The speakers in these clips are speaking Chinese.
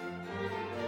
Música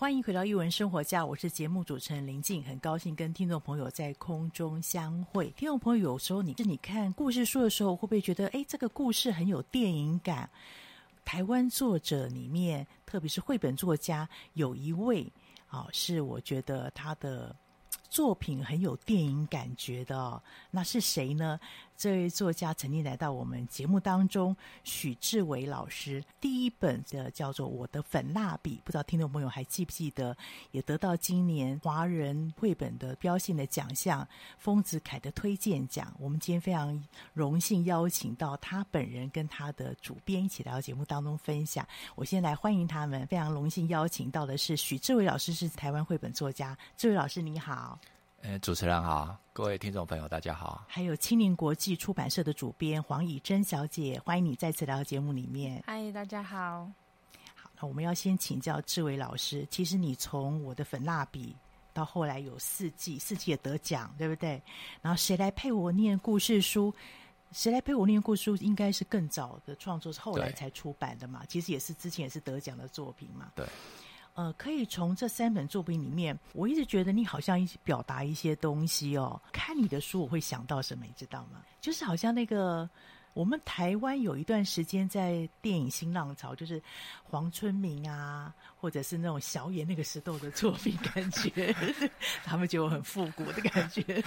欢迎回到艺文生活家，我是节目主持人林静，很高兴跟听众朋友在空中相会。听众朋友，有时候你是你看故事书的时候，会不会觉得，哎，这个故事很有电影感？台湾作者里面，特别是绘本作家，有一位啊，是我觉得他的作品很有电影感觉的，那是谁呢？这位作家曾经来到我们节目当中，许志伟老师第一本的叫做《我的粉蜡笔》，不知道听众朋友还记不记得？也得到今年华人绘本的标性的奖项丰子恺的推荐奖。我们今天非常荣幸邀请到他本人跟他的主编一起来到节目当中分享。我先来欢迎他们，非常荣幸邀请到的是许志伟老师，是台湾绘本作家。志伟老师你好。呃，主持人好，各位听众朋友大家好。还有青年国际出版社的主编黄以真小姐，欢迎你再次来到节目里面。嗨，大家好。好，那我们要先请教志伟老师，其实你从我的粉蜡笔到后来有四季，四季也得奖，对不对？然后谁来陪我念故事书？谁来陪我念故事书？应该是更早的创作，是后来才出版的嘛？其实也是之前也是得奖的作品嘛？对。呃，可以从这三本作品里面，我一直觉得你好像一表达一些东西哦。看你的书，我会想到什么，你知道吗？就是好像那个我们台湾有一段时间在电影新浪潮，就是黄春明啊，或者是那种小野那个时候的作品，感觉他们就很复古的感觉，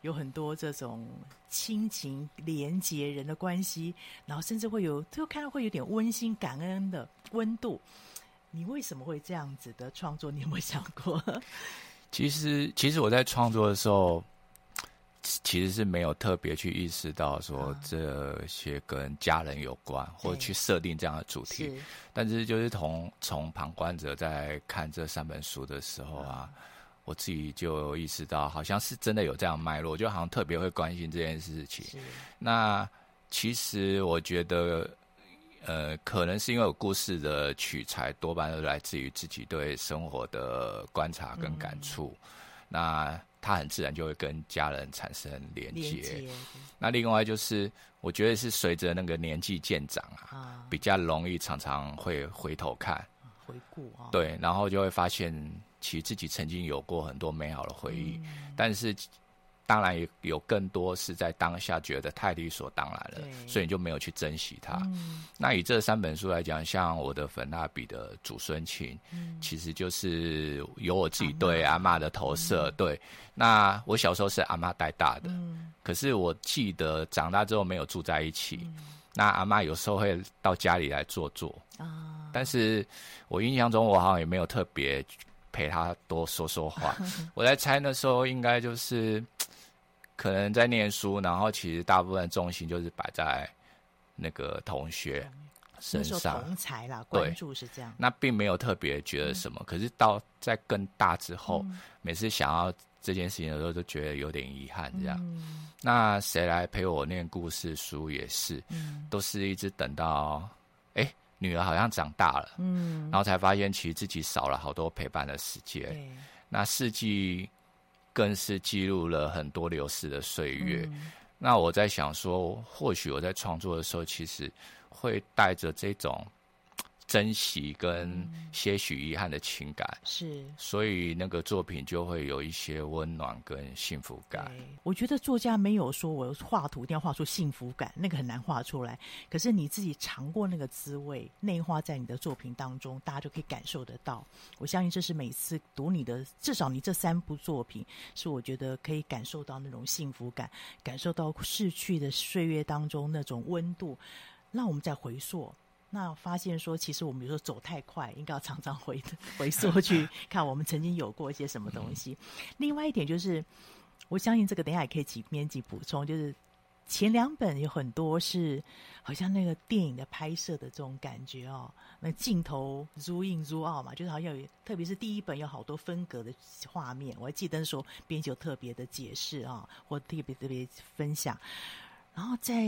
有很多这种亲情连结人的关系，然后甚至会有，就看到会有点温馨感恩的温度。你为什么会这样子的创作？你有没有想过？其实，其实我在创作的时候，其实是没有特别去意识到说这些跟家人有关，啊、或者去设定这样的主题。是，但是，就是从从旁观者在看这三本书的时候啊，啊我自己就意识到，好像是真的有这样脉络，就好像特别会关心这件事情。那其实我觉得。呃，可能是因为有故事的取材多半都来自于自己对生活的观察跟感触，嗯、那他很自然就会跟家人产生连接。那另外就是，我觉得是随着那个年纪渐长啊，啊。比较容易常常会回头看，回顾啊，对，然后就会发现其实自己曾经有过很多美好的回忆，嗯、但是。当然也有更多是在当下觉得太理所当然了，所以你就没有去珍惜它。嗯、那以这三本书来讲，像我的粉蜡笔的祖孙情，嗯、其实就是有我自己对阿妈的投射。嗯、对，那我小时候是阿妈带大的，嗯、可是我记得长大之后没有住在一起。嗯、那阿妈有时候会到家里来坐坐，啊、但是我印象中我好像也没有特别陪她多说说话。我在猜那时候应该就是。可能在念书，然后其实大部分重心就是摆在那个同学身上，同才啦，关注是这样。那并没有特别觉得什么，嗯、可是到在更大之后，嗯、每次想要这件事情的时候，都觉得有点遗憾。这样，嗯、那谁来陪我念故事书也是，嗯、都是一直等到，哎，女儿好像长大了，嗯，然后才发现其实自己少了好多陪伴的时间。那四季。更是记录了很多流逝的岁月。嗯、那我在想说，或许我在创作的时候，其实会带着这种。珍惜跟些许遗憾的情感，是，所以那个作品就会有一些温暖跟幸福感。我觉得作家没有说我画图一定要画出幸福感，那个很难画出来。可是你自己尝过那个滋味，内化在你的作品当中，大家就可以感受得到。我相信这是每次读你的，至少你这三部作品，是我觉得可以感受到那种幸福感，感受到逝去的岁月当中那种温度。那我们再回溯。那发现说，其实我们有时候走太快，应该要常常回回溯去 看我们曾经有过一些什么东西。另外一点就是，我相信这个等一下也可以请编辑补充，就是前两本有很多是好像那个电影的拍摄的这种感觉哦，那镜头 zoom in zoom out 嘛，就是好像有，特别是第一本有好多分隔的画面，我还记得说编辑有特别的解释啊，或特别特别分享。然后在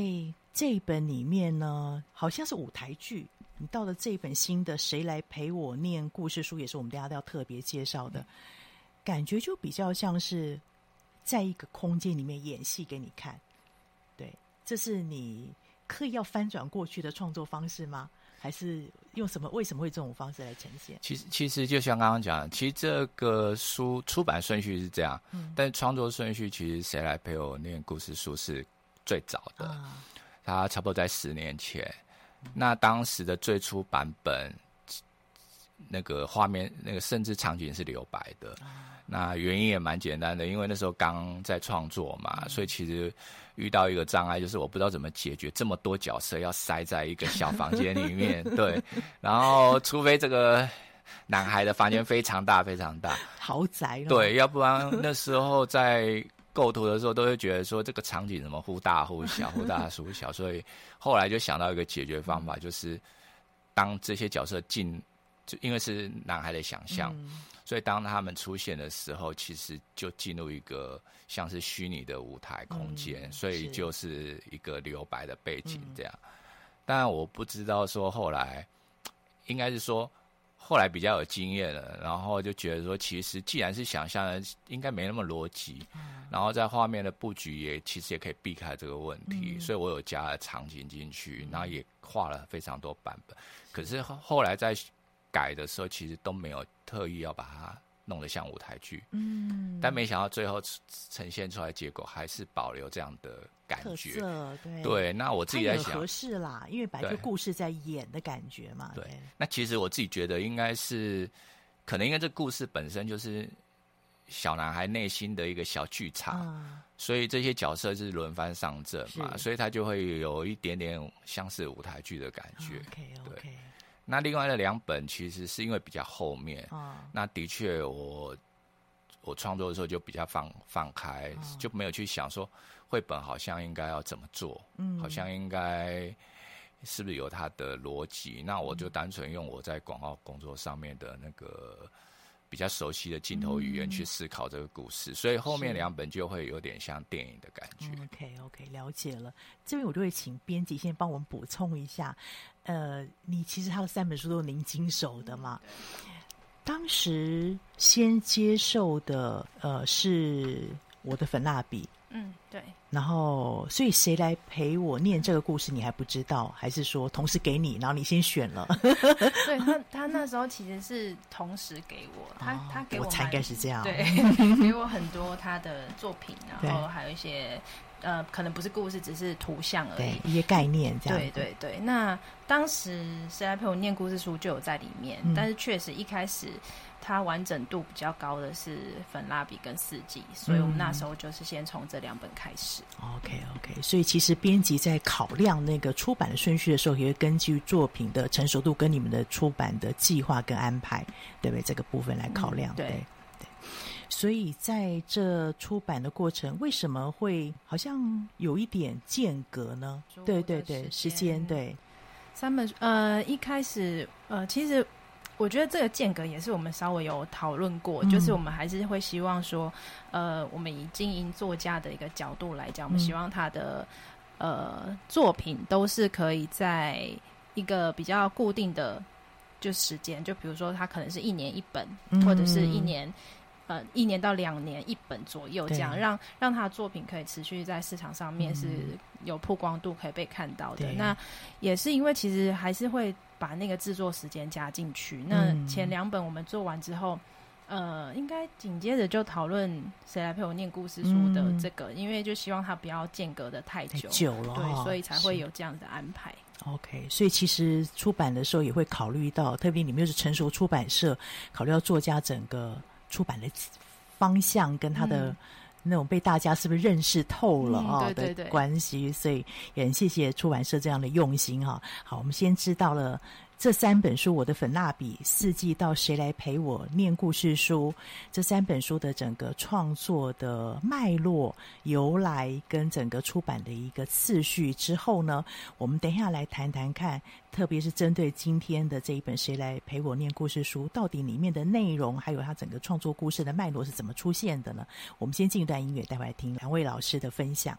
这一本里面呢，好像是舞台剧。你到了这一本新的《谁来陪我念故事书》，也是我们大家都要特别介绍的，感觉就比较像是在一个空间里面演戏给你看。对，这是你刻意要翻转过去的创作方式吗？还是用什么？为什么会这种方式来呈现？其实，其实就像刚刚讲的，其实这个书出版顺序是这样，嗯，但是创作顺序其实《谁来陪我念故事书》是。最早的，他差不多在十年前。那当时的最初版本，那个画面，那个甚至场景是留白的。那原因也蛮简单的，因为那时候刚在创作嘛，所以其实遇到一个障碍，就是我不知道怎么解决这么多角色要塞在一个小房间里面。对，然后除非这个男孩的房间非常大，非常大，豪宅。对，要不然那时候在。构图的时候都会觉得说这个场景怎么忽大忽小，忽大忽小，所以后来就想到一个解决方法，就是当这些角色进就因为是男孩的想象，嗯、所以当他们出现的时候，其实就进入一个像是虚拟的舞台空间，嗯、所以就是一个留白的背景这样。当然、嗯、我不知道说后来，应该是说后来比较有经验了，然后就觉得说，其实既然是想象的，应该没那么逻辑。嗯、然后在画面的布局也其实也可以避开这个问题，嗯、所以我有加了场景进去，然后也画了非常多版本。可是后来在改的时候，其实都没有特意要把它弄得像舞台剧，嗯，但没想到最后呈现出来结果还是保留这样的感觉，对对。那我自己在想，合适啦，因为本来就故事在演的感觉嘛，对。对那其实我自己觉得应该是，可能因为这故事本身就是小男孩内心的一个小剧场，嗯、所以这些角色是轮番上阵嘛，所以他就会有一点点像是舞台剧的感觉，OK OK。对那另外的两本其实是因为比较后面，哦、那的确我我创作的时候就比较放放开，哦、就没有去想说绘本好像应该要怎么做，嗯，好像应该是不是有它的逻辑？那我就单纯用我在广告工作上面的那个。比较熟悉的镜头语言去思考这个故事，嗯、所以后面两本就会有点像电影的感觉。嗯、OK OK，了解了。这边我就会请编辑先帮我们补充一下。呃，你其实他的三本书都是您经手的嘛？当时先接受的呃是我的粉蜡笔。嗯，对。然后，所以谁来陪我念这个故事，你还不知道，还是说同时给你，然后你先选了？对他，他那时候其实是同时给我，他、哦、他给我，我才应该是这样，对，给我很多他的作品，然后还有一些呃，可能不是故事，只是图像而已，一些概念这样。对对对，那当时谁来陪我念故事书就有在里面，嗯、但是确实一开始。它完整度比较高的是粉蜡笔跟四季，所以我们那时候就是先从这两本开始。OK OK，所以其实编辑在考量那个出版的顺序的时候，也会根据作品的成熟度跟你们的出版的计划跟安排，对不对？这个部分来考量。嗯、对对，所以在这出版的过程，为什么会好像有一点间隔呢？对对对，时间对。三本呃，一开始呃，其实。我觉得这个间隔也是我们稍微有讨论过，嗯、就是我们还是会希望说，呃，我们以经营作家的一个角度来讲，我们希望他的、嗯、呃作品都是可以在一个比较固定的就时间，就比如说他可能是一年一本，嗯、或者是一年呃一年到两年一本左右这样，让让他的作品可以持续在市场上面是有曝光度，可以被看到的。嗯、那也是因为其实还是会。把那个制作时间加进去。那前两本我们做完之后，嗯、呃，应该紧接着就讨论谁来陪我念故事书的这个，嗯、因为就希望他不要间隔的太久，太久了，对，所以才会有这样的安排。OK，所以其实出版的时候也会考虑到，特别你们又是成熟出版社，考虑到作家整个出版的方向跟他的那种被大家是不是认识透了啊、嗯、的关系，所以也很谢谢出版社这样的用心哈。好，我们先知道了。这三本书，《我的粉蜡笔》、《四季到谁来陪我念故事书》这三本书的整个创作的脉络、由来跟整个出版的一个次序之后呢，我们等一下来谈谈看，特别是针对今天的这一本《谁来陪我念故事书》，到底里面的内容还有它整个创作故事的脉络是怎么出现的呢？我们先进一段音乐，待会来听两位老师的分享。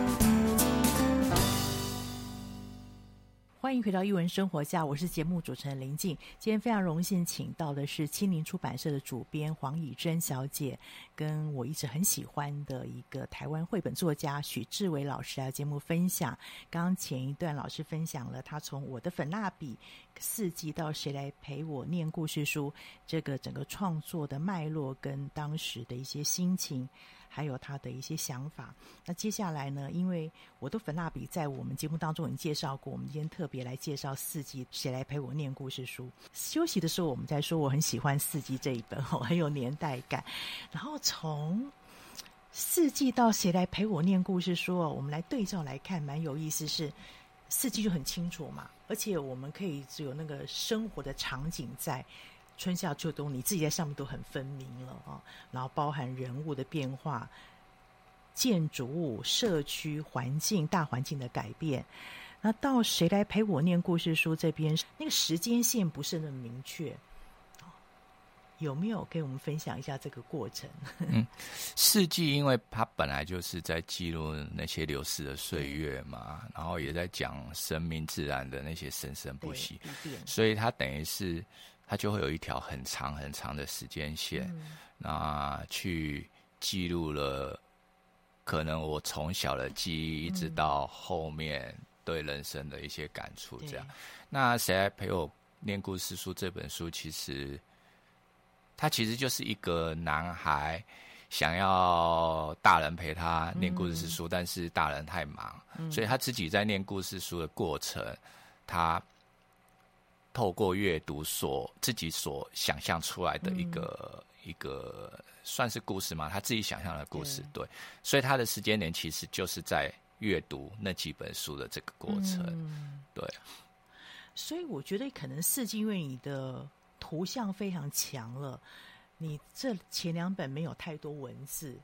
欢迎回到《一文生活家》，我是节目主持人林静。今天非常荣幸请到的是青林出版社的主编黄以祯小姐，跟我一直很喜欢的一个台湾绘本作家许志伟老师来节目分享。刚刚前一段老师分享了他从我的粉蜡笔四季到谁来陪我念故事书这个整个创作的脉络跟当时的一些心情。还有他的一些想法。那接下来呢？因为我的粉蜡笔在我们节目当中已经介绍过，我们今天特别来介绍四季。谁来陪我念故事书？休息的时候我们在说，我很喜欢四季这一本哦，很有年代感。然后从四季到谁来陪我念故事书，我们来对照来看，蛮有意思。是四季就很清楚嘛，而且我们可以只有那个生活的场景在。春夏秋冬，你自己在上面都很分明了啊。然后包含人物的变化、建筑物、社区环境、大环境的改变。那到谁来陪我念故事书这边，那个时间线不是那么明确。有没有给我们分享一下这个过程？嗯，四季，因为它本来就是在记录那些流逝的岁月嘛，然后也在讲生命自然的那些生生不息，所以它等于是。它就会有一条很长很长的时间线，嗯、那去记录了可能我从小的记忆，一直到后面对人生的一些感触。这样，那谁来陪我念故事书？这本书其实，它其实就是一个男孩想要大人陪他念故事书，嗯、但是大人太忙，嗯、所以他自己在念故事书的过程，他。透过阅读所自己所想象出来的一个、嗯、一个算是故事吗？他自己想象的故事，对，对。所以他的时间点其实就是在阅读那几本书的这个过程，嗯、对。所以我觉得可能是因为你的图像非常强了，你这前两本没有太多文字，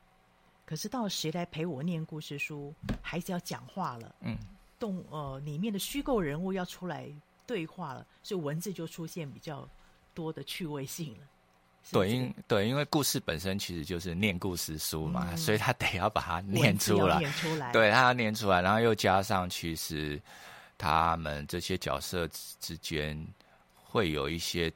可是到谁来陪我念故事书，孩子要讲话了，嗯，动呃里面的虚构人物要出来。对话了，所以文字就出现比较多的趣味性了。对，因对，因为故事本身其实就是念故事书嘛，嗯、所以他得要把它念出来，念出来，对，他要念出来，然后又加上其实他们这些角色之间会有一些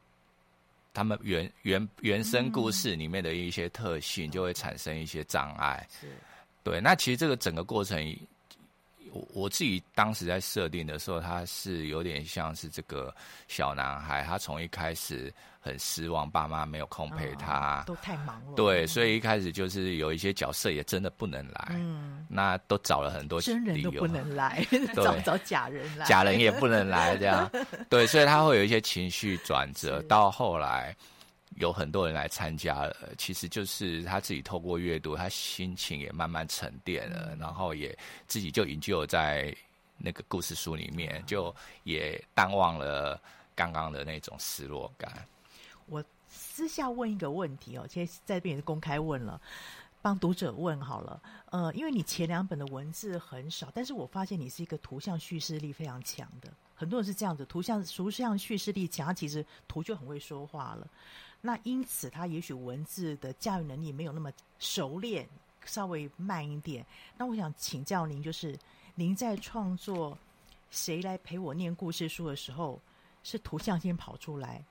他们原原原生故事里面的一些特性，就会产生一些障碍。是、嗯，对，那其实这个整个过程。我我自己当时在设定的时候，他是有点像是这个小男孩，他从一开始很失望，爸妈没有空陪他，哦、都太忙了。对，所以一开始就是有一些角色也真的不能来，嗯，那都找了很多真人都不能来，找找假人来，假人也不能来，这样，对，所以他会有一些情绪转折，到后来。有很多人来参加了，其实就是他自己透过阅读，他心情也慢慢沉淀了，嗯、然后也自己就营救在那个故事书里面，嗯、就也淡忘了刚刚的那种失落感。我私下问一个问题哦，其实在这边也是公开问了，帮读者问好了。呃，因为你前两本的文字很少，但是我发现你是一个图像叙事力非常强的，很多人是这样子，图像图像叙事力强，其实图就很会说话了。那因此，他也许文字的驾驭能力没有那么熟练，稍微慢一点。那我想请教您，就是您在创作《谁来陪我念故事书》的时候，是图像先跑出来，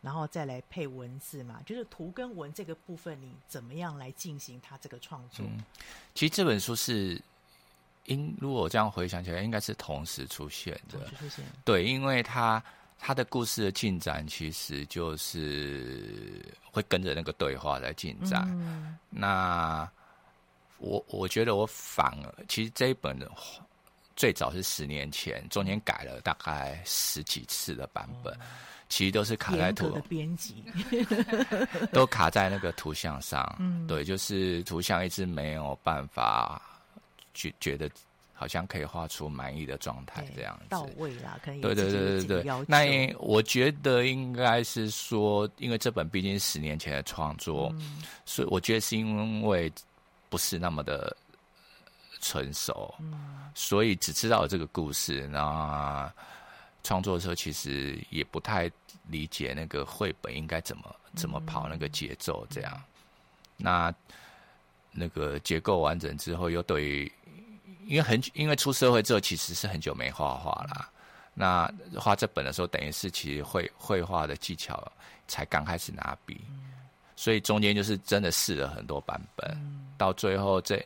然后再来配文字嘛？就是图跟文这个部分，你怎么样来进行它这个创作？嗯，其实这本书是，因如果我这样回想起来，应该是同时出现的。同时出现。对，因为它。他的故事的进展其实就是会跟着那个对话来进展。嗯、那我我觉得我反而其实这一本的最早是十年前，中间改了大概十几次的版本，哦、其实都是卡在图的编辑，都卡在那个图像上。嗯、对，就是图像一直没有办法觉觉得好像可以画出满意的状态，这样子到位啦，可以对对对对对。那我觉得应该是说，因为这本毕竟十年前的创作，嗯、所以我觉得是因为不是那么的成熟，嗯、所以只知道这个故事。那创作的时候其实也不太理解那个绘本应该怎么怎么跑那个节奏，这样。嗯、那那个结构完整之后，又对于。因为很因为出社会之后，其实是很久没画画啦。那画这本的时候，等于是其实绘绘画的技巧才刚开始拿笔，所以中间就是真的试了很多版本，到最后这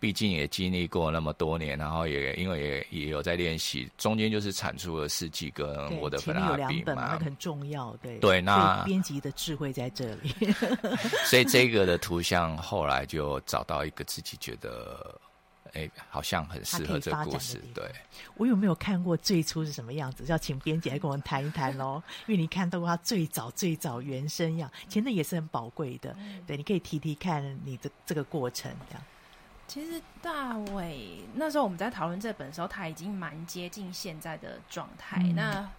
毕竟也经历过那么多年，然后也因为也也有在练习，中间就是产出了四季跟我的粉笔嘛，前面有两本嘛，那个很重要，对。对，那编辑的智慧在这里，所以这个的图像后来就找到一个自己觉得。哎、欸，好像很适合这个故事。对，我有没有看过最初是什么样子？要请编辑来跟我们谈一谈喽。因为你看到过他最早最早原生样，其实那也是很宝贵的。对，你可以提提看你的这个过程。这样，其实大伟那时候我们在讨论这本的时候，他已经蛮接近现在的状态。嗯、那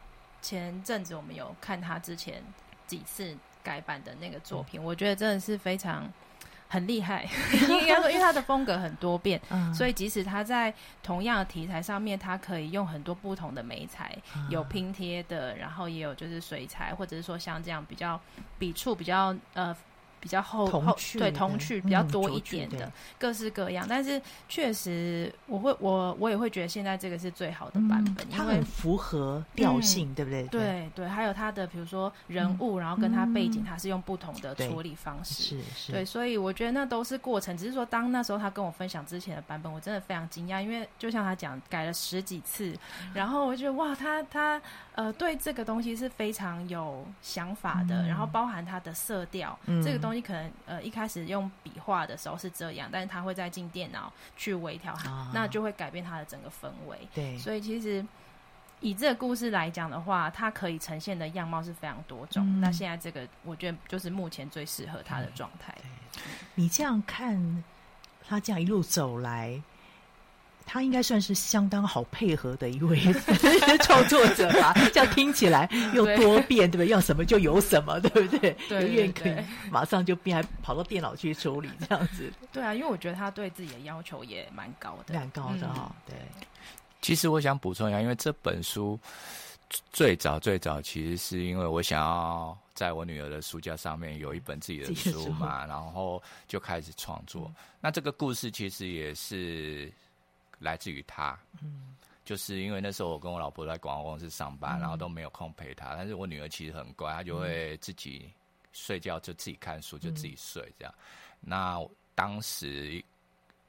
前阵子我们有看他之前几次改版的那个作品，嗯、我觉得真的是非常。很厉害，应该说，因为他的风格很多变，嗯、所以即使他在同样的题材上面，他可以用很多不同的媒材，嗯、有拼贴的，然后也有就是水彩，或者是说像这样比较笔触比较呃。比较厚厚对童趣比较多一点的各式各样，但是确实我会我我也会觉得现在这个是最好的版本，因为符合调性，对不对？对对，还有它的比如说人物，然后跟它背景，它是用不同的处理方式，是是，对，所以我觉得那都是过程。只是说当那时候他跟我分享之前的版本，我真的非常惊讶，因为就像他讲改了十几次，然后我觉得哇，他他呃对这个东西是非常有想法的，然后包含他的色调，这个东西。你可能呃一开始用笔画的时候是这样，但是他会再进电脑去微调它，啊、那就会改变它的整个氛围。对，所以其实以这个故事来讲的话，它可以呈现的样貌是非常多种。嗯、那现在这个，我觉得就是目前最适合他的状态。你这样看，他这样一路走来。他应该算是相当好配合的一位 创作者吧？这样听起来又多变，对不对？要什么就有什么，对不对？对，愿可以马上就变，还跑到电脑去处理这样子。对啊，因为我觉得他对自己的要求也蛮高的，蛮高的哈。对。其实我想补充一下，因为这本书最早最早其实是因为我想要在我女儿的书架上面有一本自己的书嘛，然后就开始创作。那这个故事其实也是。来自于他，嗯，就是因为那时候我跟我老婆在广告公司上班，嗯、然后都没有空陪她。但是我女儿其实很乖，她就会自己睡觉，就自己看书，就自己睡这样。嗯、那当时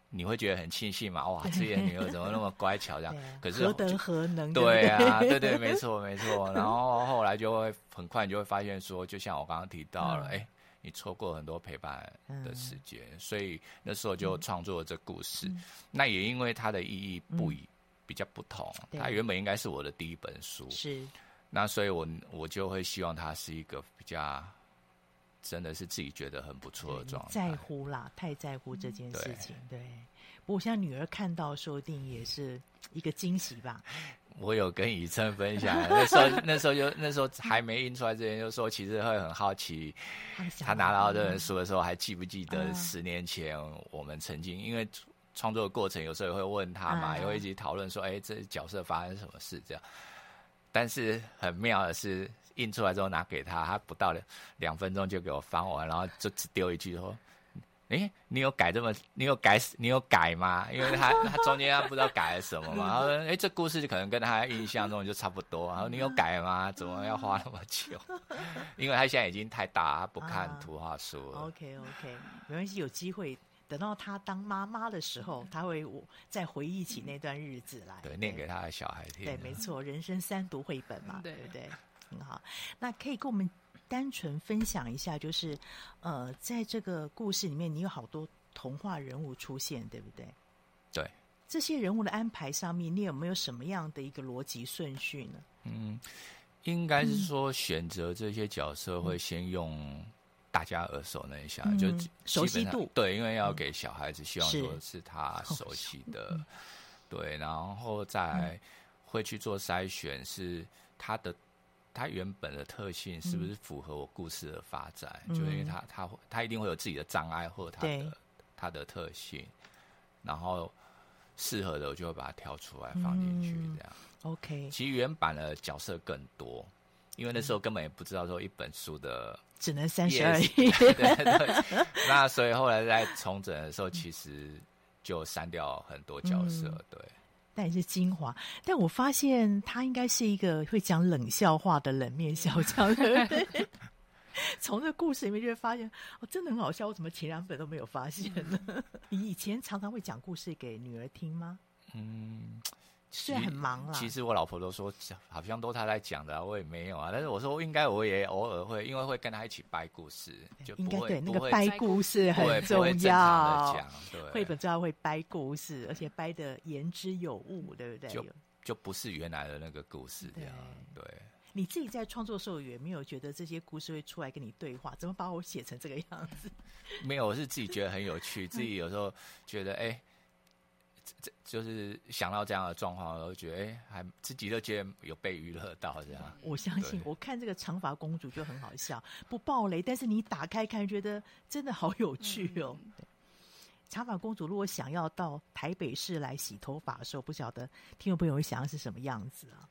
你会觉得很庆幸嘛？哇，自己的女儿怎么那么乖巧这样？可是何德何能？对啊，对对，没错没错。然后后来就会很快你就会发现说，就像我刚刚提到了，哎、嗯。欸你错过很多陪伴的时间，嗯、所以那时候就创作了这故事。嗯、那也因为它的意义不一、嗯、比较不同，它原本应该是我的第一本书，是。那所以我我就会希望它是一个比较真的是自己觉得很不错的状态。在乎啦，太在乎这件事情。对，对。不过，像女儿看到说不定也是一个惊喜吧。我有跟以琛分享，那时候那时候就那时候还没印出来之前，就说其实会很好奇，他拿到这本书的时候还记不记得十年前我们曾经因为创作的过程，有时候也会问他嘛，也会一起讨论说，哎，这角色发生什么事这样。但是很妙的是，印出来之后拿给他，他不到两两分钟就给我翻完，然后就只丢一句说。哎，你有改这么？你有改？你有改吗？因为他他中间他不知道改了什么嘛。然后说，哎，这故事就可能跟他印象中就差不多。然后你有改吗？怎么要花那么久？因为他现在已经太大，他不看图画书了。Uh, OK OK，没关系，有机会等到他当妈妈的时候，他会再回忆起那段日子来。对，对念给他的小孩听。对，没错，人生三读绘本嘛，对不对？很好，那可以跟我们。单纯分享一下，就是，呃，在这个故事里面，你有好多童话人物出现，对不对？对。这些人物的安排上面，你有没有什么样的一个逻辑顺序呢？嗯，应该是说选择这些角色会先用大家耳熟能详，嗯、就熟悉度。对，因为要给小孩子，希望说是他熟悉的。对，然后再会去做筛选，是他的它原本的特性是不是符合我故事的发展？嗯、就因为它它它一定会有自己的障碍或者它的它的特性，然后适合的我就会把它挑出来放进去，这样。嗯、OK，其实原版的角色更多，因为那时候根本也不知道说一本书的只能三十二页，对对。那所以后来在重整的时候，其实就删掉很多角色，嗯、对。但也是精华，但我发现他应该是一个会讲冷笑话的冷面笑匠，对不对？从这个故事里面就会发现，哦，真的很好笑。我怎么前两本都没有发现呢？你以前常常会讲故事给女儿听吗？嗯。虽然很忙啊，其实我老婆都说，好像都她在讲的，我也没有啊。但是我说，应该我也偶尔会，因为会跟她一起掰故事，就应该对那个掰故事很重要。对，绘本最好会掰故事，而且掰的言之有物，对不对？就就不是原来的那个故事这样。对，对你自己在创作的时候，有没有觉得这些故事会出来跟你对话？怎么把我写成这个样子？没有，我是自己觉得很有趣，自己有时候觉得哎。欸这就是想到这样的状况，我觉得哎，还自己都觉得有被娱乐到这样。我相信，我看这个长发公主就很好笑，不爆雷，但是你打开看，觉得真的好有趣哦。长发公主如果想要到台北市来洗头发的时候，不晓得听众朋友会想要是什么样子啊？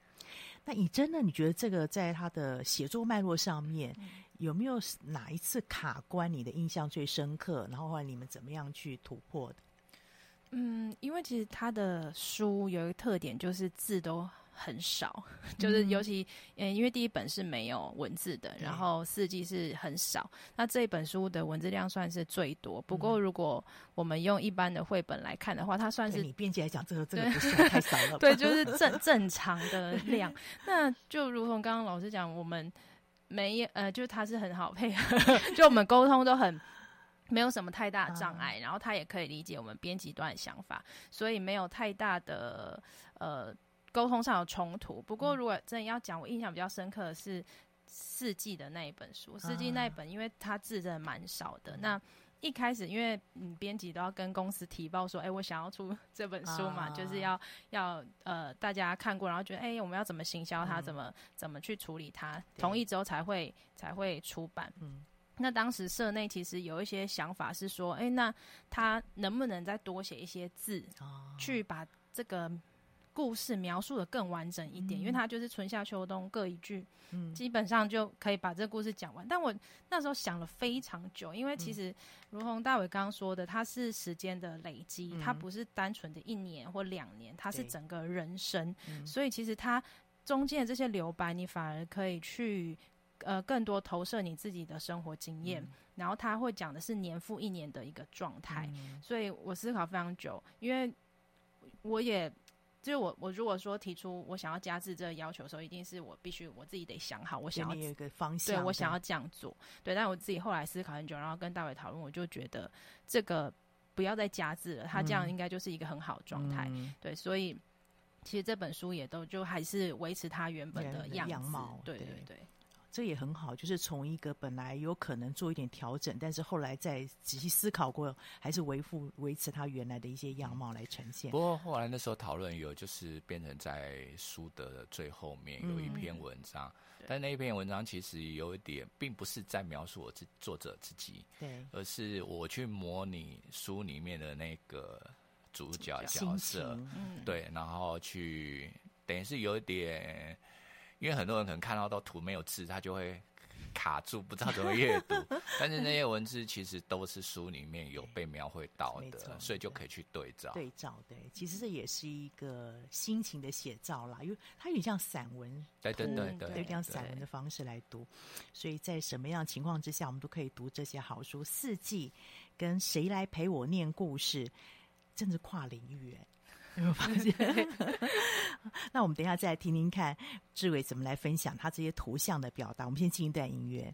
那以真的，你觉得这个在他的写作脉络上面，有没有哪一次卡关你的印象最深刻？然后后来你们怎么样去突破的？嗯，因为其实他的书有一个特点，就是字都很少，就是尤其嗯，因为第一本是没有文字的，然后四季是很少，那这一本书的文字量算是最多。不过如果我们用一般的绘本来看的话，它算是你编辑来讲，这个这个不是太少了，对，就是 正正常的量。那就如同刚刚老师讲，我们没呃，就是他是很好配合，就我们沟通都很。没有什么太大的障碍，然后他也可以理解我们编辑端的想法，所以没有太大的呃沟通上的冲突。不过，如果真的要讲，我印象比较深刻的是四季的那一本书，四季那一本，因为他字真的蛮少的。那一开始，因为嗯，编辑都要跟公司提报说，哎，我想要出 这本书嘛，就是要要呃大家看过，然后觉得哎，我们要怎么行销它，怎么怎么去处理它，同意之后才会才会出版。嗯。那当时社内其实有一些想法是说，哎、欸，那他能不能再多写一些字，去把这个故事描述的更完整一点？因为他就是春夏秋冬各一句，基本上就可以把这个故事讲完。但我那时候想了非常久，因为其实如同大伟刚刚说的，它是时间的累积，它不是单纯的一年或两年，它是整个人生。所以其实它中间的这些留白，你反而可以去。呃，更多投射你自己的生活经验，嗯、然后他会讲的是年复一年的一个状态，嗯、所以我思考非常久，因为我也就是我我如果说提出我想要加字这个要求的时候，一定是我必须我自己得想好，我想要有一个方向，对我想要这样做，对，但我自己后来思考很久，然后跟大伟讨论，我就觉得这个不要再加字了，他这样应该就是一个很好的状态，嗯、对，所以其实这本书也都就还是维持它原本的样子，对对。对。对这也很好，就是从一个本来有可能做一点调整，但是后来再仔细思考过，还是维护维持它原来的一些样貌来呈现。不过后来那时候讨论有，就是变成在书的最后面有一篇文章，嗯、但那一篇文章其实有一点，并不是在描述我自作者自己，对，而是我去模拟书里面的那个主角角色，嗯、对，然后去等于是有一点。因为很多人可能看到到图没有字，他就会卡住，不知道怎么阅读。但是那些文字其实都是书里面有被描绘到的，所以就可以去对照。对照，对，其实这也是一个心情的写照啦，因为它有点像散文，对对对对，有点像散文的方式来读。所以在什么样情况之下，我们都可以读这些好书。四季跟谁来陪我念故事，真是跨领域。有发现？那我们等一下再来听听看志伟怎么来分享他这些图像的表达。我们先进一段音乐。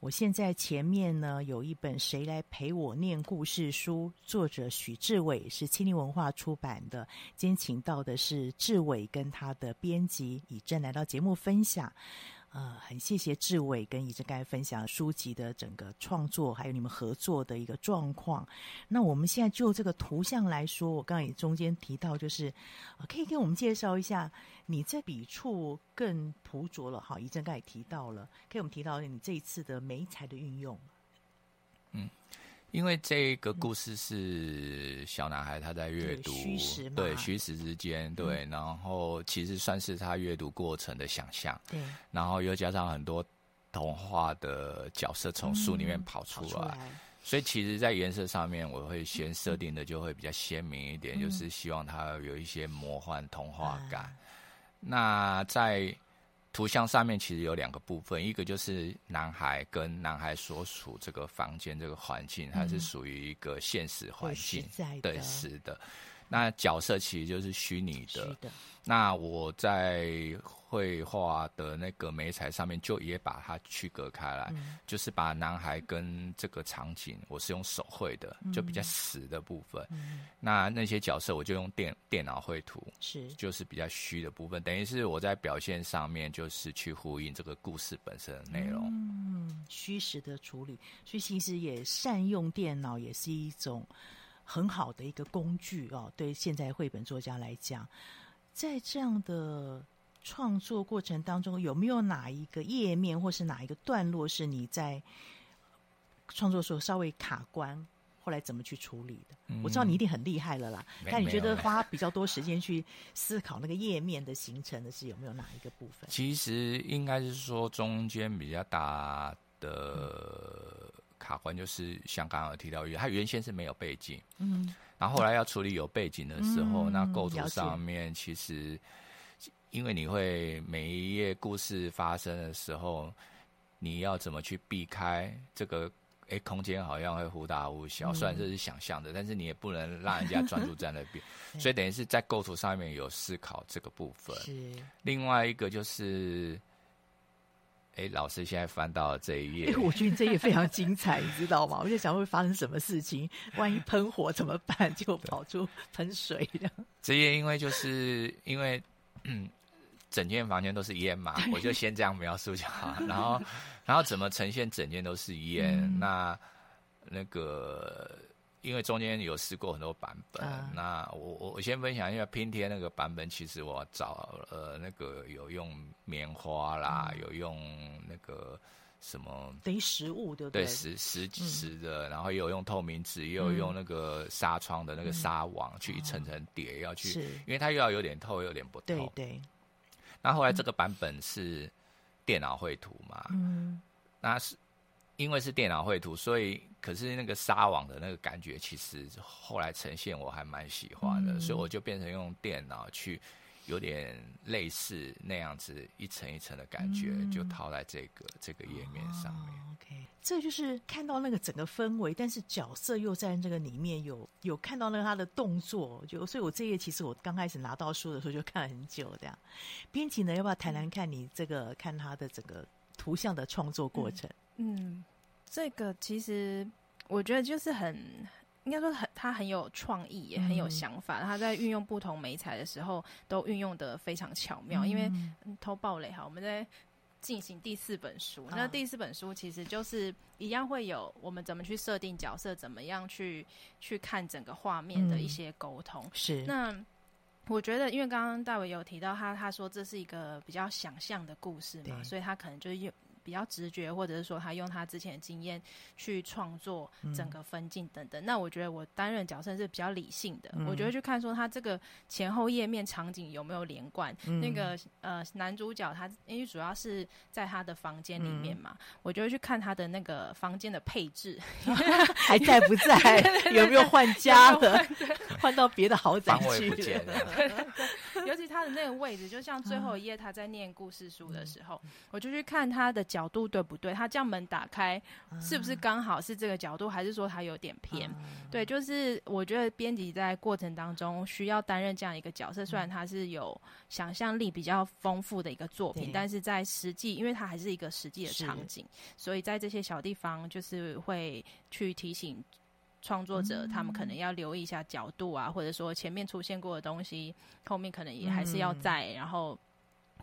我现在前面呢有一本《谁来陪我念故事书》，作者许志伟是青林文化出版的。今天请到的是志伟跟他的编辑以正来到节目分享。呃，很谢谢志伟跟以正刚才分享书籍的整个创作，还有你们合作的一个状况。那我们现在就这个图像来说，我刚刚也中间提到，就是可以给我们介绍一下，你这笔触更朴拙了哈。以正刚才也提到了，可以我们提到你这一次的眉材的运用。嗯。因为这个故事是小男孩他在阅读，虚实对虚实之间对，嗯、然后其实算是他阅读过程的想象，对，然后又加上很多童话的角色从书里面跑出来，嗯、出来，所以其实，在颜色上面，我会先设定的就会比较鲜明一点，嗯、就是希望它有一些魔幻童话感。嗯、那在图像上面其实有两个部分，一个就是男孩跟男孩所处这个房间这个环境，它是属于一个现实环境，嗯、对，是的。那角色其实就是虚拟的。的那我在绘画的那个媒材上面，就也把它区隔开来，嗯、就是把男孩跟这个场景，我是用手绘的，就比较实的部分。嗯、那那些角色，我就用电电脑绘图，是就是比较虚的部分。等于是我在表现上面，就是去呼应这个故事本身的内容。嗯，虚实的处理，所以其实也善用电脑，也是一种。很好的一个工具哦，对现在绘本作家来讲，在这样的创作过程当中，有没有哪一个页面或是哪一个段落是你在创作时候稍微卡关，后来怎么去处理的？嗯、我知道你一定很厉害了啦，没但你觉得花比较多时间去思考那个页面的形成的是有没有哪一个部分？其实应该是说中间比较大的。嗯卡关就是像刚刚有提到，它原先是没有背景，嗯，然后后来要处理有背景的时候，嗯、那构图上面其实，因为你会每一页故事发生的时候，你要怎么去避开这个？哎，空间好像会忽大忽小，嗯、虽然这是想象的，但是你也不能让人家专注在那边，所以等于是在构图上面有思考这个部分。是，另外一个就是。哎，老师现在翻到了这一页。哎，我觉得这一页非常精彩，你知道吗？我就想会发生什么事情，万一喷火怎么办？就跑出喷水这样。这页因为就是因为，嗯，整间房间都是烟嘛，我就先这样描述就好。然后，然后怎么呈现整间都是烟？嗯、那那个。因为中间有试过很多版本，啊、那我我我先分享一下拼贴那个版本。其实我找呃那个有用棉花啦，嗯、有用那个什么等于实物对不对？对实实实的，嗯、然后也有用透明纸，也有用那个纱窗的那个纱网去一层层叠，嗯、要去，因为它又要有点透，又有点不透。对对。那后来这个版本是电脑绘图嘛？嗯。那是。因为是电脑绘图，所以可是那个纱网的那个感觉，其实后来呈现我还蛮喜欢的，嗯、所以我就变成用电脑去有点类似那样子一层一层的感觉，嗯、就套在这个这个页面上面。哦、OK，这就是看到那个整个氛围，但是角色又在这个里面有有看到那个他的动作，就所以我这页其实我刚开始拿到书的时候就看了很久。这样，编辑呢要不要谈谈看你这个看他的整个图像的创作过程？嗯嗯，这个其实我觉得就是很，应该说很，他很有创意，也很有想法。嗯、他在运用不同媒材的时候，都运用得非常巧妙。嗯、因为偷爆雷哈，我们在进行第四本书，啊、那第四本书其实就是一样会有我们怎么去设定角色，怎么样去去看整个画面的一些沟通。嗯、是那我觉得，因为刚刚大伟有提到他，他说这是一个比较想象的故事嘛，所以他可能就用。比较直觉，或者是说他用他之前的经验去创作整个分镜等等。嗯、那我觉得我担任角色是比较理性的，嗯、我觉得去看说他这个前后页面场景有没有连贯。嗯、那个呃男主角他因为主要是在他的房间里面嘛，嗯、我就会去看他的那个房间的配置 还在不在，有没有换家的，换到别的豪宅去了。尤其他的那个位置，就像最后一页他在念故事书的时候，嗯、我就去看他的角度对不对，他将门打开是不是刚好是这个角度，还是说他有点偏？嗯、对，就是我觉得编辑在过程当中需要担任这样一个角色，虽然他是有想象力比较丰富的一个作品，但是在实际，因为他还是一个实际的场景，所以在这些小地方就是会去提醒。创作者他们可能要留意一下角度啊，或者说前面出现过的东西，后面可能也还是要在，然后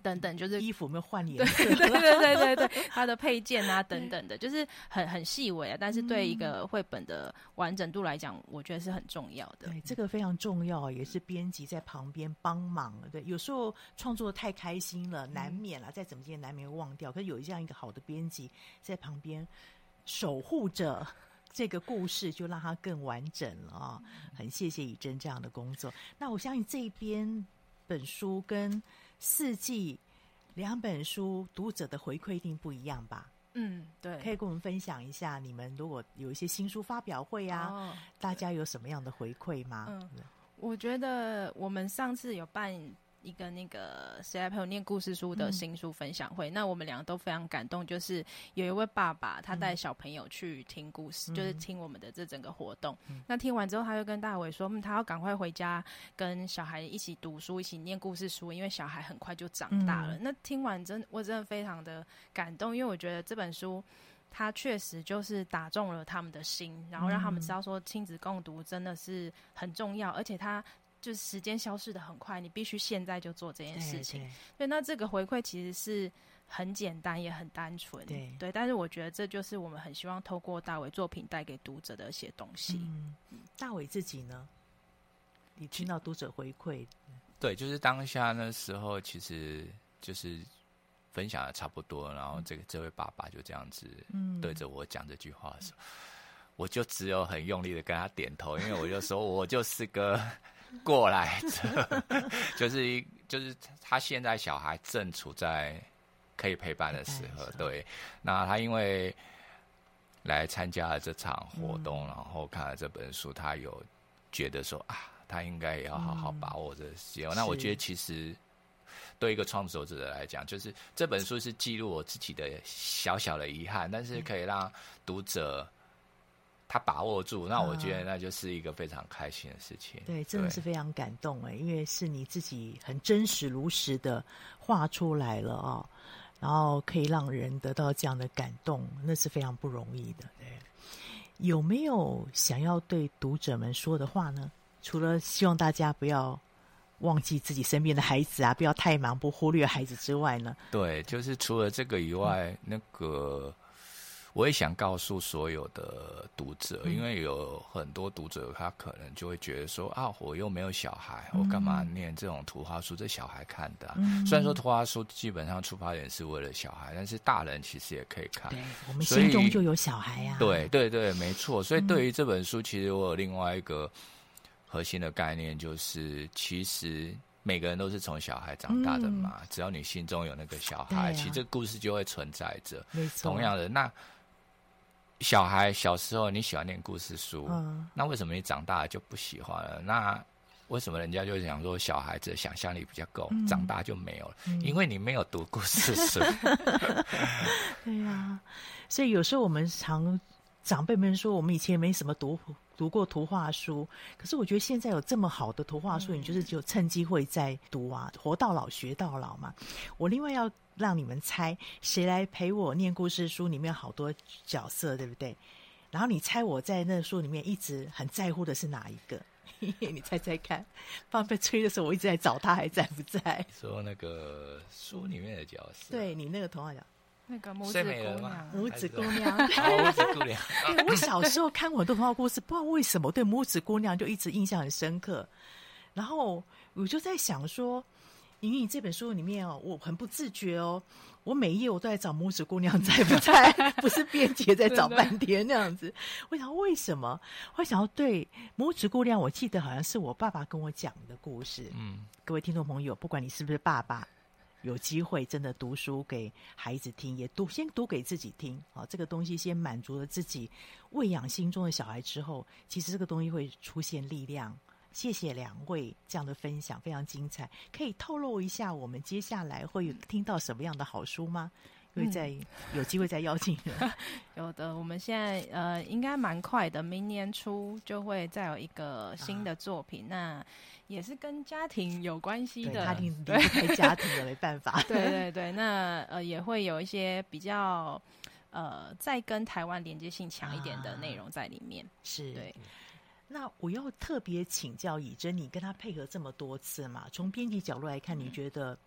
等等，就是衣服有没有换 颜色？对对对对对对，它的配件啊等等的，就是很很细微啊，但是对一个绘本的完整度来讲，我觉得是很重要的。对，这个非常重要，也是编辑在旁边帮忙。对，有时候创作的太开心了，难免了，再怎么也难免忘掉。可是有这样一个好的编辑在旁边守护着。这个故事就让它更完整了啊！很谢谢以真这样的工作。那我相信这边本书跟四季两本书读者的回馈一定不一样吧？嗯，对，可以跟我们分享一下，你们如果有一些新书发表会啊，哦、大家有什么样的回馈吗？嗯，我觉得我们上次有办。一个那个谁来陪我念故事书的新书分享会，嗯、那我们两个都非常感动。就是有一位爸爸，他带小朋友去听故事，嗯、就是听我们的这整个活动。嗯、那听完之后，他就跟大伟说：“嗯，他要赶快回家跟小孩一起读书，一起念故事书，因为小孩很快就长大了。嗯”那听完真，我真的非常的感动，因为我觉得这本书他确实就是打中了他们的心，然后让他们知道说亲子共读真的是很重要，而且他。就是时间消逝的很快，你必须现在就做这件事情。对，对，对，那这个回馈其实是很简单也很单纯，对，对。但是我觉得这就是我们很希望透过大伟作品带给读者的一些东西。嗯，大伟自己呢？你听到读者回馈？对，就是当下那时候，其实就是分享的差不多，然后这个这位爸爸就这样子对着我讲这句话的时候，嗯、我就只有很用力的跟他点头，因为我就说我就是个。过来者，就是一，就是他现在小孩正处在可以陪伴的时候，对。那他因为来参加了这场活动，嗯、然后看了这本书，他有觉得说啊，他应该也要好好把握这个时间。嗯、那我觉得其实对一个创作者来讲，就是这本书是记录我自己的小小的遗憾，但是可以让读者。他把握住，那我觉得那就是一个非常开心的事情。嗯、对，真的是非常感动哎，对因为是你自己很真实如实的画出来了啊、哦，然后可以让人得到这样的感动，那是非常不容易的。对，有没有想要对读者们说的话呢？除了希望大家不要忘记自己身边的孩子啊，不要太忙，不忽略孩子之外呢？对，就是除了这个以外，嗯、那个。我也想告诉所有的读者，因为有很多读者他可能就会觉得说啊，我又没有小孩，我干嘛念这种图画书？这小孩看的啊。虽然说图画书基本上出发点是为了小孩，但是大人其实也可以看。对，我们心中就有小孩呀。对对对，没错。所以对于这本书，其实我有另外一个核心的概念，就是其实每个人都是从小孩长大的嘛。只要你心中有那个小孩，其实这故事就会存在着。同样的那。小孩小时候你喜欢念故事书，嗯、那为什么你长大了就不喜欢了？那为什么人家就想说小孩子想象力比较够，嗯、长大就没有了？嗯、因为你没有读故事书。对呀、啊，所以有时候我们常长辈们说，我们以前没什么读读过图画书，可是我觉得现在有这么好的图画书，嗯、你就是就趁机会再读啊，活到老学到老嘛。我另外要。让你们猜谁来陪我念故事书里面好多角色，对不对？然后你猜我在那书里面一直很在乎的是哪一个？你猜猜看。放被吹的时候，我一直在找他还在不在？说那个书里面的角色，对你那个童话讲那个拇指姑娘，拇指姑娘，拇指姑娘。对我小时候看过很多童话故事，不知道为什么对拇指姑娘就一直印象很深刻。然后我就在想说。莹莹这本书里面哦，我很不自觉哦，我每一页我都在找拇指姑娘 在不在，不是编辑在找半天那样子。我想为什么？我想要对拇指姑娘，我记得好像是我爸爸跟我讲的故事。嗯，各位听众朋友，不管你是不是爸爸，有机会真的读书给孩子听，也读先读给自己听啊。这个东西先满足了自己，喂养心中的小孩之后，其实这个东西会出现力量。谢谢两位这样的分享，非常精彩。可以透露一下，我们接下来会听到什么样的好书吗？会再有机会再邀请人。有的，我们现在呃，应该蛮快的，明年初就会再有一个新的作品。啊、那也是跟家庭有关系的，家庭 离不开家庭也没办法。对对对，那呃也会有一些比较呃，再跟台湾连接性强一点的内容在里面。啊、是对。那我要特别请教以真，你跟他配合这么多次嘛？从编辑角度来看，你觉得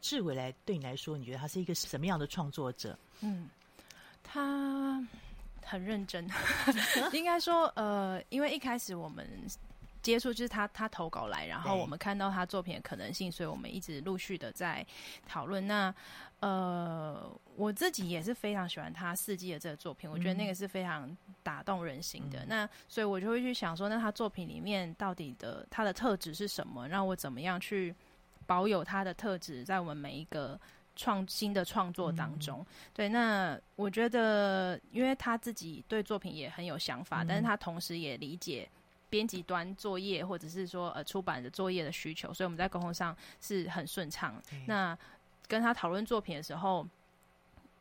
志伟来对你来说，你觉得他是一个什么样的创作者？嗯，他很认真，应该说，呃，因为一开始我们。接触就是他，他投稿来，然后我们看到他作品的可能性，所以我们一直陆续的在讨论。那呃，我自己也是非常喜欢他四季的这个作品，我觉得那个是非常打动人心的。嗯、那所以我就会去想说，那他作品里面到底的他的特质是什么？让我怎么样去保有他的特质，在我们每一个创新的创作当中？嗯、对，那我觉得，因为他自己对作品也很有想法，嗯、但是他同时也理解。编辑端作业，或者是说呃出版的作业的需求，所以我们在沟通上是很顺畅。嗯、那跟他讨论作品的时候，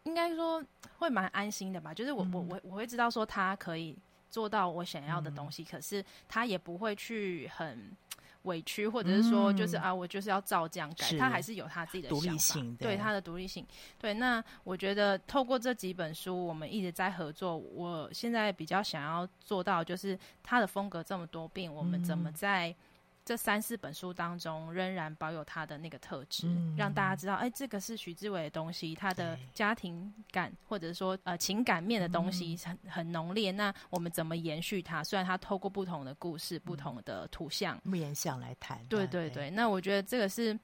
应该说会蛮安心的吧？就是我、嗯、我我我会知道说他可以做到我想要的东西，嗯、可是他也不会去很。委屈，或者是说，就是啊，我就是要照这样改，他还是有他自己的独立性，对他的独立性。对，那我觉得透过这几本书，我们一直在合作。我现在比较想要做到，就是他的风格这么多变，我们怎么在。这三四本书当中，仍然保有他的那个特质，嗯、让大家知道，哎，这个是徐志伟的东西，他的家庭感或者说呃情感面的东西很很浓烈。那我们怎么延续它？虽然他透过不同的故事、嗯、不同的图像、面相来谈，对对对。那我觉得这个是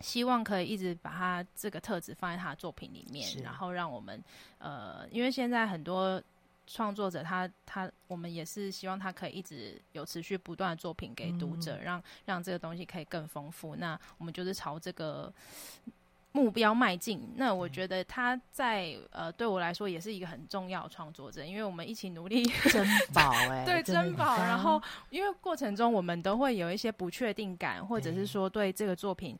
希望可以一直把他这个特质放在他的作品里面，然后让我们呃，因为现在很多。创作者他他，我们也是希望他可以一直有持续不断的作品给读者，嗯、让让这个东西可以更丰富。那我们就是朝这个目标迈进。那我觉得他在呃，对我来说也是一个很重要的创作者，因为我们一起努力 珍宝 哎，对珍宝。然后因为过程中我们都会有一些不确定感，或者是说对这个作品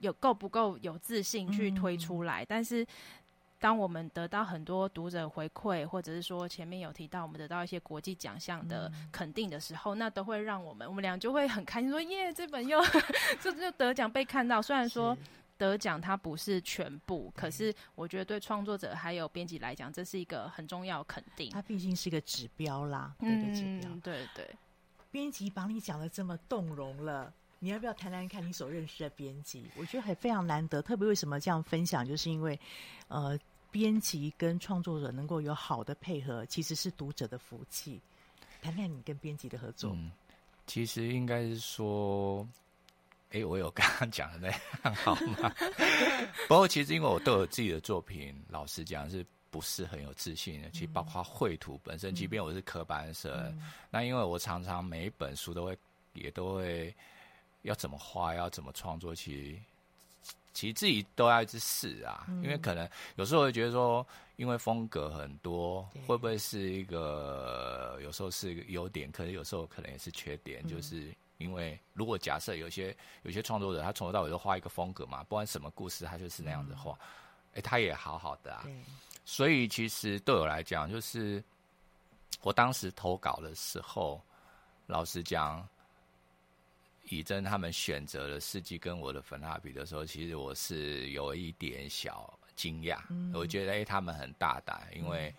有够不够有自信去推出来，嗯、但是。当我们得到很多读者回馈，或者是说前面有提到我们得到一些国际奖项的肯定的时候，嗯、那都会让我们我们俩就会很开心说，说耶，这本又 这就得奖被看到。虽然说得奖它不是全部，是可是我觉得对创作者还有编辑来讲，这是一个很重要的肯定。它毕竟是一个指标啦，对对指标。嗯、对对。编辑把你讲的这么动容了，你要不要谈谈看你所认识的编辑？我觉得还非常难得，特别为什么这样分享，就是因为呃。编辑跟创作者能够有好的配合，其实是读者的福气。谈谈你跟编辑的合作。嗯，其实应该是说，哎、欸，我有刚刚讲的那样好吗？不过其实因为我都有自己的作品，老实讲是不是很有自信的。其实包括绘图本身，嗯、即便我是科班生，嗯、那因为我常常每一本书都会，也都会要怎么画，要怎么创作，其实。其实自己都要一直试啊，嗯、因为可能有时候会觉得说，因为风格很多，对会不会是一个有时候是一个优点，可是有时候可能也是缺点。嗯、就是因为如果假设有些有些创作者，他从头到尾都画一个风格嘛，不管什么故事，他就是那样子画，哎、他也好好的啊。所以其实对我来讲，就是我当时投稿的时候，老实讲。以真他们选择了四季跟我的粉蜡笔的时候，其实我是有一点小惊讶。嗯、我觉得哎、欸，他们很大胆，因为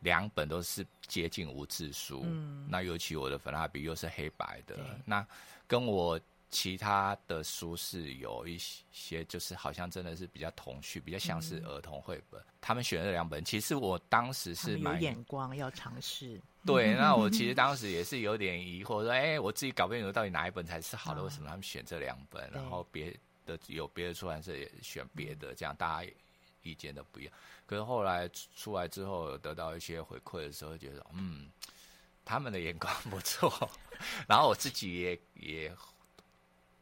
两本都是接近无字书。嗯、那尤其我的粉蜡笔又是黑白的，那跟我。其他的书是有一些，就是好像真的是比较童趣，比较像是儿童绘本。嗯、他们选的两本，其实我当时是蛮有眼光，要尝试。对，那我其实当时也是有点疑惑，说：“哎、欸，我自己搞不清楚到底哪一本才是好的？为什么他们选这两本？然后别的有别的出版社也选别的，这样大家意见都不一样。可是后来出来之后，得到一些回馈的时候，觉得嗯，他们的眼光不错，然后我自己也也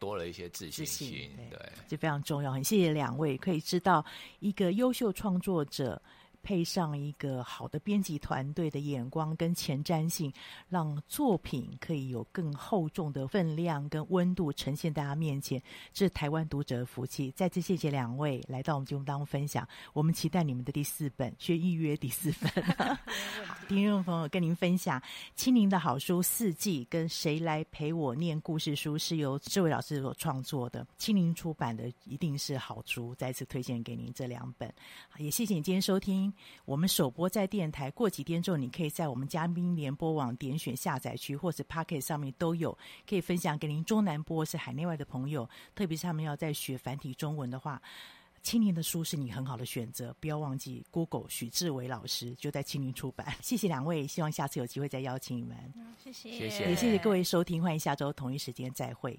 多了一些自信心，对这非常重要。很谢谢两位，可以知道一个优秀创作者。配上一个好的编辑团队的眼光跟前瞻性，让作品可以有更厚重的分量跟温度呈现大家面前，这是台湾读者的福气。再次谢谢两位来到我们节目当中分享，我们期待你们的第四本，先预约第四本。好，听众朋友跟您分享，青柠的好书四季跟谁来陪我念故事书是由这位老师所创作的，青柠出版的一定是好书，再次推荐给您这两本。也谢谢你今天收听。我们首播在电台，过几天之后，你可以在我们嘉宾联播网点选下载区，或者 Pocket 上面都有，可以分享给您中南部或是海内外的朋友。特别是他们要在学繁体中文的话，青年的书是你很好的选择。不要忘记 Google 许志伟老师就在青年出版。谢谢两位，希望下次有机会再邀请你们。谢谢，谢谢，也谢谢各位收听，欢迎下周同一时间再会。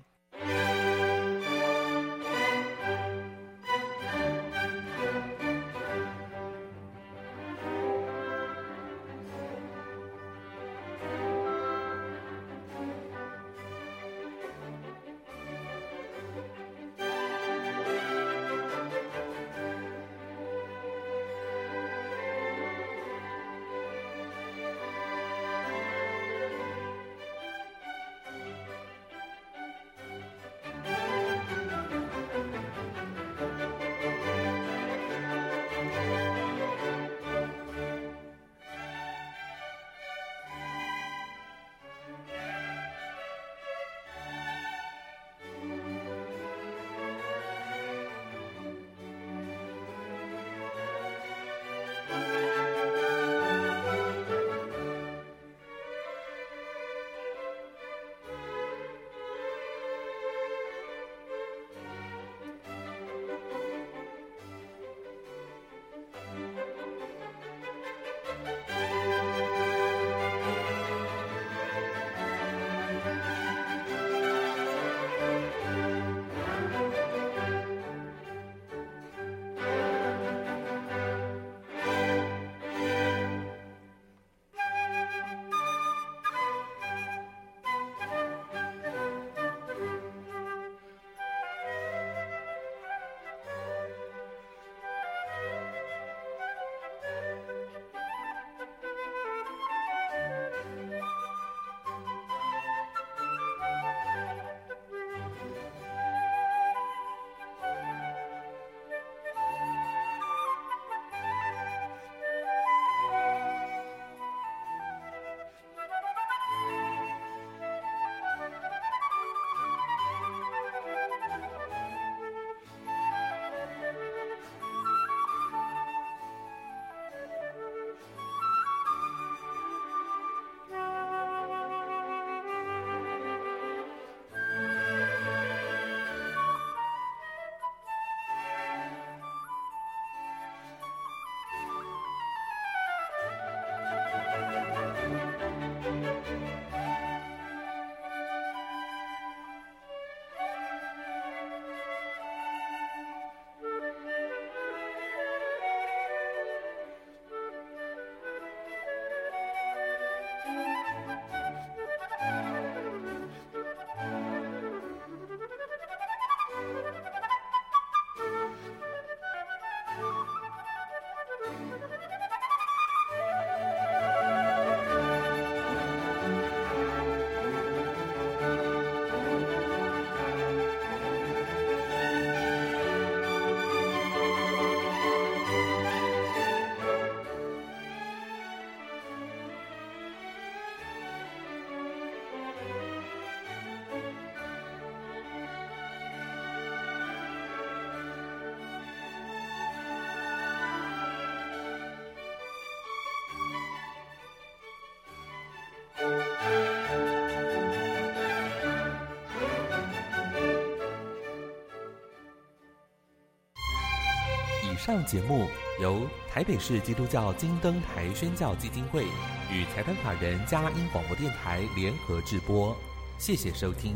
上节目由台北市基督教金灯台宣教基金会与台湾法人佳音广播电台联合制播，谢谢收听。